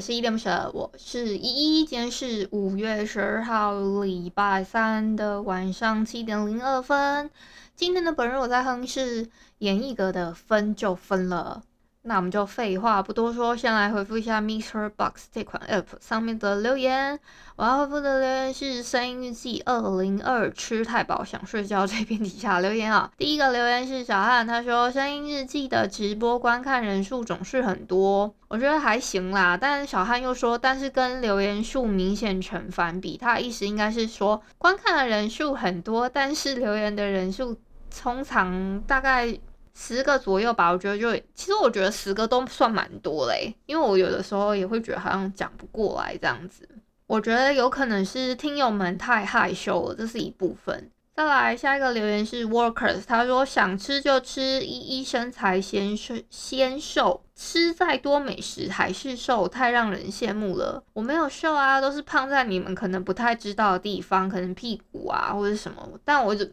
是一点不舍，我是依依。今天是五月十二号，礼拜三的晚上七点零二分。今天的本人我在哼是阎奕格的《分就分了》。那我们就废话不多说，先来回复一下 MixerBox 这款 App 上面的留言。我要回复的留言是《声音日记二零二》吃太饱想睡觉这篇底下留言啊。第一个留言是小汉，他说《声音日记》的直播观看人数总是很多，我觉得还行啦。但小汉又说，但是跟留言数明显成反比，他的意思应该是说观看的人数很多，但是留言的人数通常大概。十个左右吧，我觉得就其实我觉得十个都算蛮多嘞，因为我有的时候也会觉得好像讲不过来这样子。我觉得有可能是听友们太害羞了，这是一部分。再来下一个留言是 Workers，他说想吃就吃，一一身材纤瘦纤瘦，吃再多美食还是瘦，太让人羡慕了。我没有瘦啊，都是胖在你们可能不太知道的地方，可能屁股啊或者什么，但我就。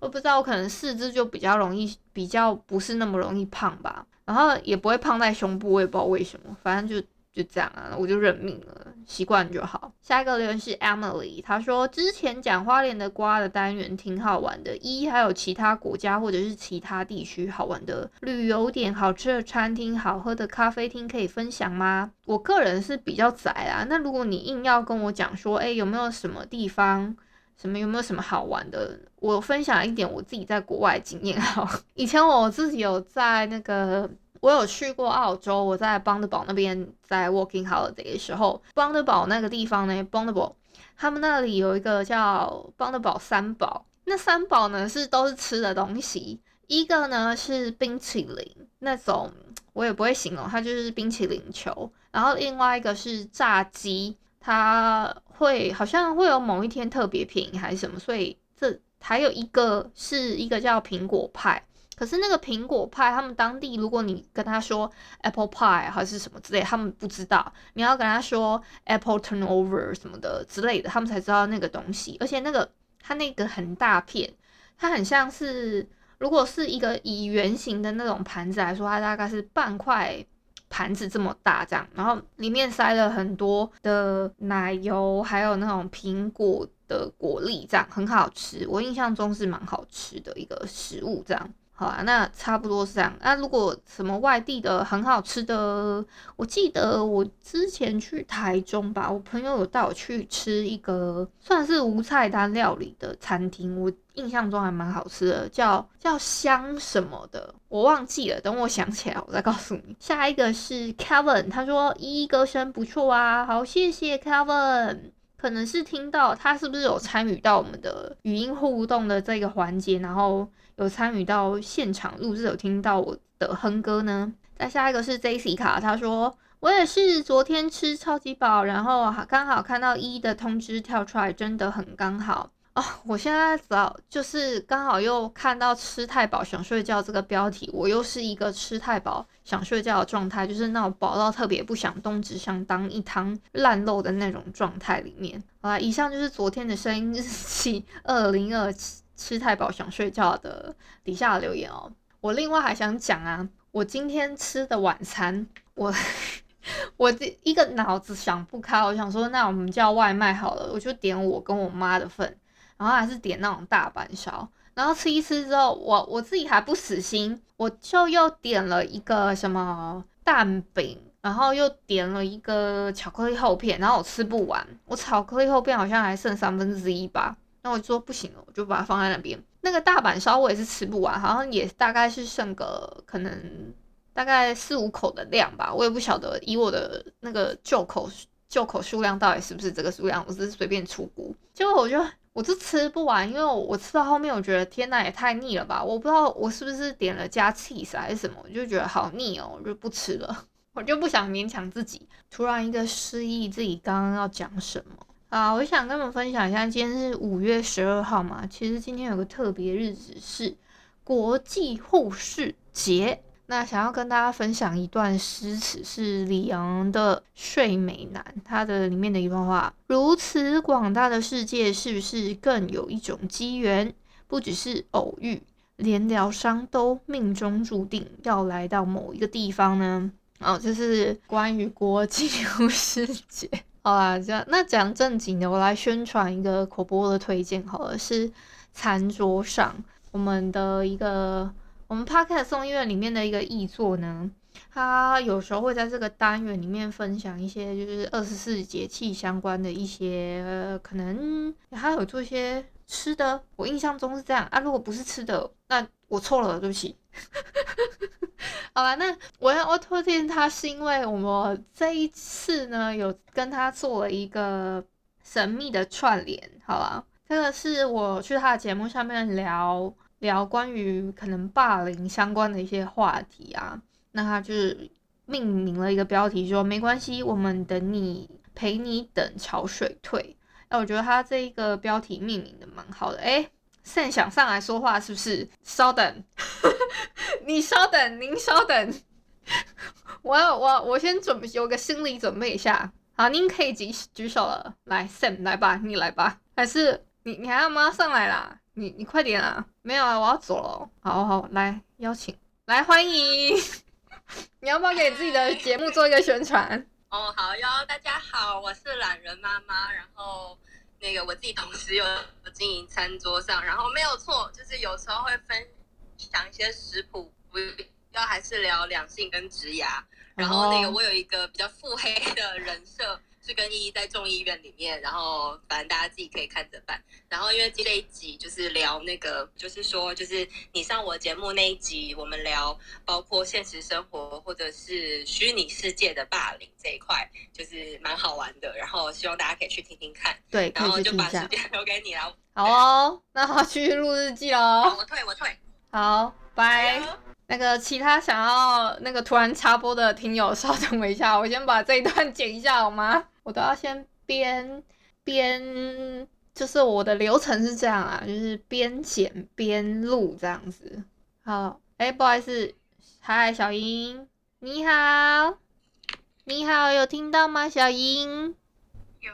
我不知道，我可能四肢就比较容易，比较不是那么容易胖吧，然后也不会胖在胸部，我也不知道为什么，反正就就这样啊，我就认命了，习惯就好。下一个留言是 Emily，她说之前讲花莲的瓜的单元挺好玩的，一还有其他国家或者是其他地区好玩的旅游点、好吃的餐厅、好喝的咖啡厅可以分享吗？我个人是比较宅啊，那如果你硬要跟我讲说，哎，有没有什么地方？什么有没有什么好玩的？我分享一点我自己在国外经验哈。以前我自己有在那个，我有去过澳洲，我在邦德堡那边在 working holiday 的时候，邦德堡那个地方呢，邦德堡他们那里有一个叫邦德堡三宝，那三宝呢是都是吃的东西，一个呢是冰淇淋那种，我也不会形容，它就是冰淇淋球，然后另外一个是炸鸡。它会好像会有某一天特别便宜还是什么，所以这还有一个是一个叫苹果派，可是那个苹果派他们当地如果你跟他说 apple pie 还是什么之类，他们不知道，你要跟他说 apple turnover 什么的之类的，他们才知道那个东西。而且那个它那个很大片，它很像是如果是一个以圆形的那种盘子来说，它大概是半块。盘子这么大，这样，然后里面塞了很多的奶油，还有那种苹果的果粒，这样很好吃。我印象中是蛮好吃的一个食物，这样。好啊，那差不多是这样。那如果什么外地的很好吃的，我记得我之前去台中吧，我朋友有带我去吃一个算是无菜单料理的餐厅，我印象中还蛮好吃的，叫叫香什么的，我忘记了。等我想起来，我再告诉你。下一个是 Kevin，他说依依歌声不错啊，好，谢谢 Kevin。可能是听到他是不是有参与到我们的语音互动的这个环节，然后。有参与到现场录制，有听到我的哼歌呢。再下一个是 Jessica，他说我也是昨天吃超级饱，然后刚好看到一的通知跳出来，真的很刚好哦。我现在早就是刚好又看到吃太饱想睡觉这个标题，我又是一个吃太饱想睡觉的状态，就是那种饱到特别不想动，只想当一汤烂肉的那种状态里面。好啦，以上就是昨天的声音 日记二零二七。吃太饱想睡觉的底下留言哦，我另外还想讲啊，我今天吃的晚餐，我 我这一个脑子想不开，我想说那我们叫外卖好了，我就点我跟我妈的份，然后还是点那种大阪烧，然后吃一吃之后，我我自己还不死心，我就又点了一个什么蛋饼然后又点了一个巧克力厚片，然后我吃不完，我巧克力厚片好像还剩三分之一吧，那我就说不行了，我就把它放在那边。那个大阪烧我也是吃不完，好像也大概是剩个可能大概四五口的量吧，我也不晓得以我的那个旧口旧口数量到底是不是这个数量，我只是随便粗估，结果我就我就吃不完，因为我吃到后面我觉得天呐也太腻了吧，我不知道我是不是点了加 cheese 还是什么，我就觉得好腻哦，我就不吃了。我就不想勉强自己，突然一个失忆，自己刚刚要讲什么啊？我想跟你们分享一下，今天是五月十二号嘛。其实今天有个特别日子是国际护士节。那想要跟大家分享一段诗词，是李昂的《睡美男》，它的里面的一段话：如此广大的世界，是不是更有一种机缘？不只是偶遇，连疗伤都命中注定要来到某一个地方呢？哦，这是关于国际护士节。好啦，这样那讲正经的，我来宣传一个口播的推荐。好了，是餐桌上我们的一个我们 Podcast 送医院里面的一个译作呢，他有时候会在这个单元里面分享一些就是二十四节气相关的一些，可能他有做一些吃的。我印象中是这样啊，如果不是吃的，那我错了，对不起。好了，那我要我推荐他，是因为我们这一次呢有跟他做了一个神秘的串联，好吧？这个是我去他的节目上面聊聊关于可能霸凌相关的一些话题啊，那他就是命名了一个标题说没关系，我们等你，陪你等潮水退。那我觉得他这一个标题命名的蛮好的，诶现想上来说话是不是？稍等，你稍等，您稍等，我要我我先准备有个心理准备一下。好，您可以举举手了，来，Sam 来吧，你来吧，还是你你还要吗？上来啦，你你快点啊！没有啊，我要走了。好好，来邀请，来欢迎，你要不要给自己的节目做一个宣传？哦，好哟，大家好，我是懒人妈妈，然后。那个我自己同时有经营餐桌上，然后没有错，就是有时候会分享一些食谱，不要还是聊两性跟职涯。然后那个我有一个比较腹黑的人设。是跟依依在众议院里面，然后反正大家自己可以看着办。然后因为这一集就是聊那个，就是说，就是你上我节目那一集，我们聊包括现实生活或者是虚拟世界的霸凌这一块，就是蛮好玩的。然后希望大家可以去听听看。对，然后就把时间 留给你了。好哦，那好，继续录日记喽。我退，我退。好，拜。那个其他想要那个突然插播的听友，稍等我一下，我先把这一段剪一下好吗？我都要先边边，就是我的流程是这样啊，就是边剪边录这样子。好，哎、欸，不好意思，嗨，小英，你好，你好，有听到吗？小英，有。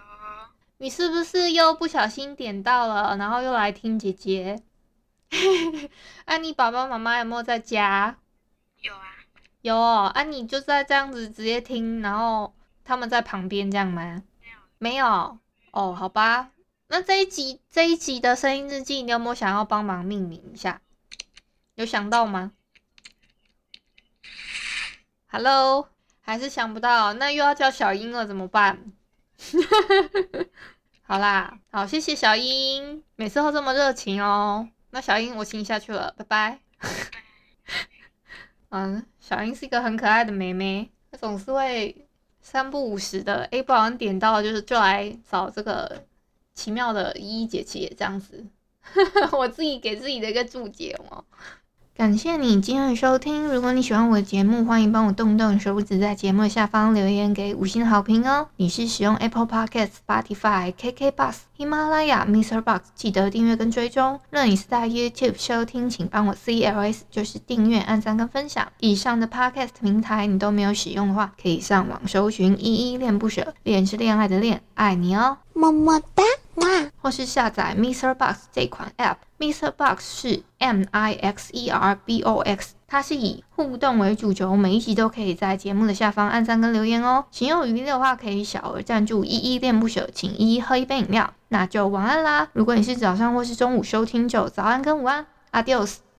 你是不是又不小心点到了，然后又来听姐姐？啊，你爸爸妈妈有没有在家？有啊。有哦，啊，你就在这样子直接听，然后。他们在旁边这样吗？没有，没有哦，好吧。那这一集这一集的声音日记，你有没有想要帮忙命名一下？有想到吗？Hello，还是想不到？那又要叫小英了，怎么办？好啦，好，谢谢小英，每次都这么热情哦。那小英，我请你下去了，拜拜。嗯，小英是一个很可爱的妹妹，她总是会。三不五时的，哎，不小心点到，就是就来找这个奇妙的依依姐姐这样子，我自己给自己的一个注解哦。感谢你今天的收听。如果你喜欢我的节目，欢迎帮我动动手指，在节目下方留言给五星好评哦。你是使用 Apple Podcast、Spotify、KK Bus、喜马拉雅、Mr. Box，记得订阅跟追踪。若你是在 YouTube 收听，请帮我 CLS，就是订阅、按赞跟分享。以上的 Podcast 平台你都没有使用的话，可以上网搜寻“依依恋不舍”，恋是恋爱的恋，爱你哦，么么哒。或是下载 Mr. Box 这款 App，Mr. Box 是 M I X E R B O X，它是以互动为主轴，每一集都可以在节目的下方按赞跟留言哦。行有余力的话，可以小额赞助，依依恋不舍，请依依喝一杯饮料。那就晚安啦！如果你是早上或是中午收听，就早安跟午安，Adios。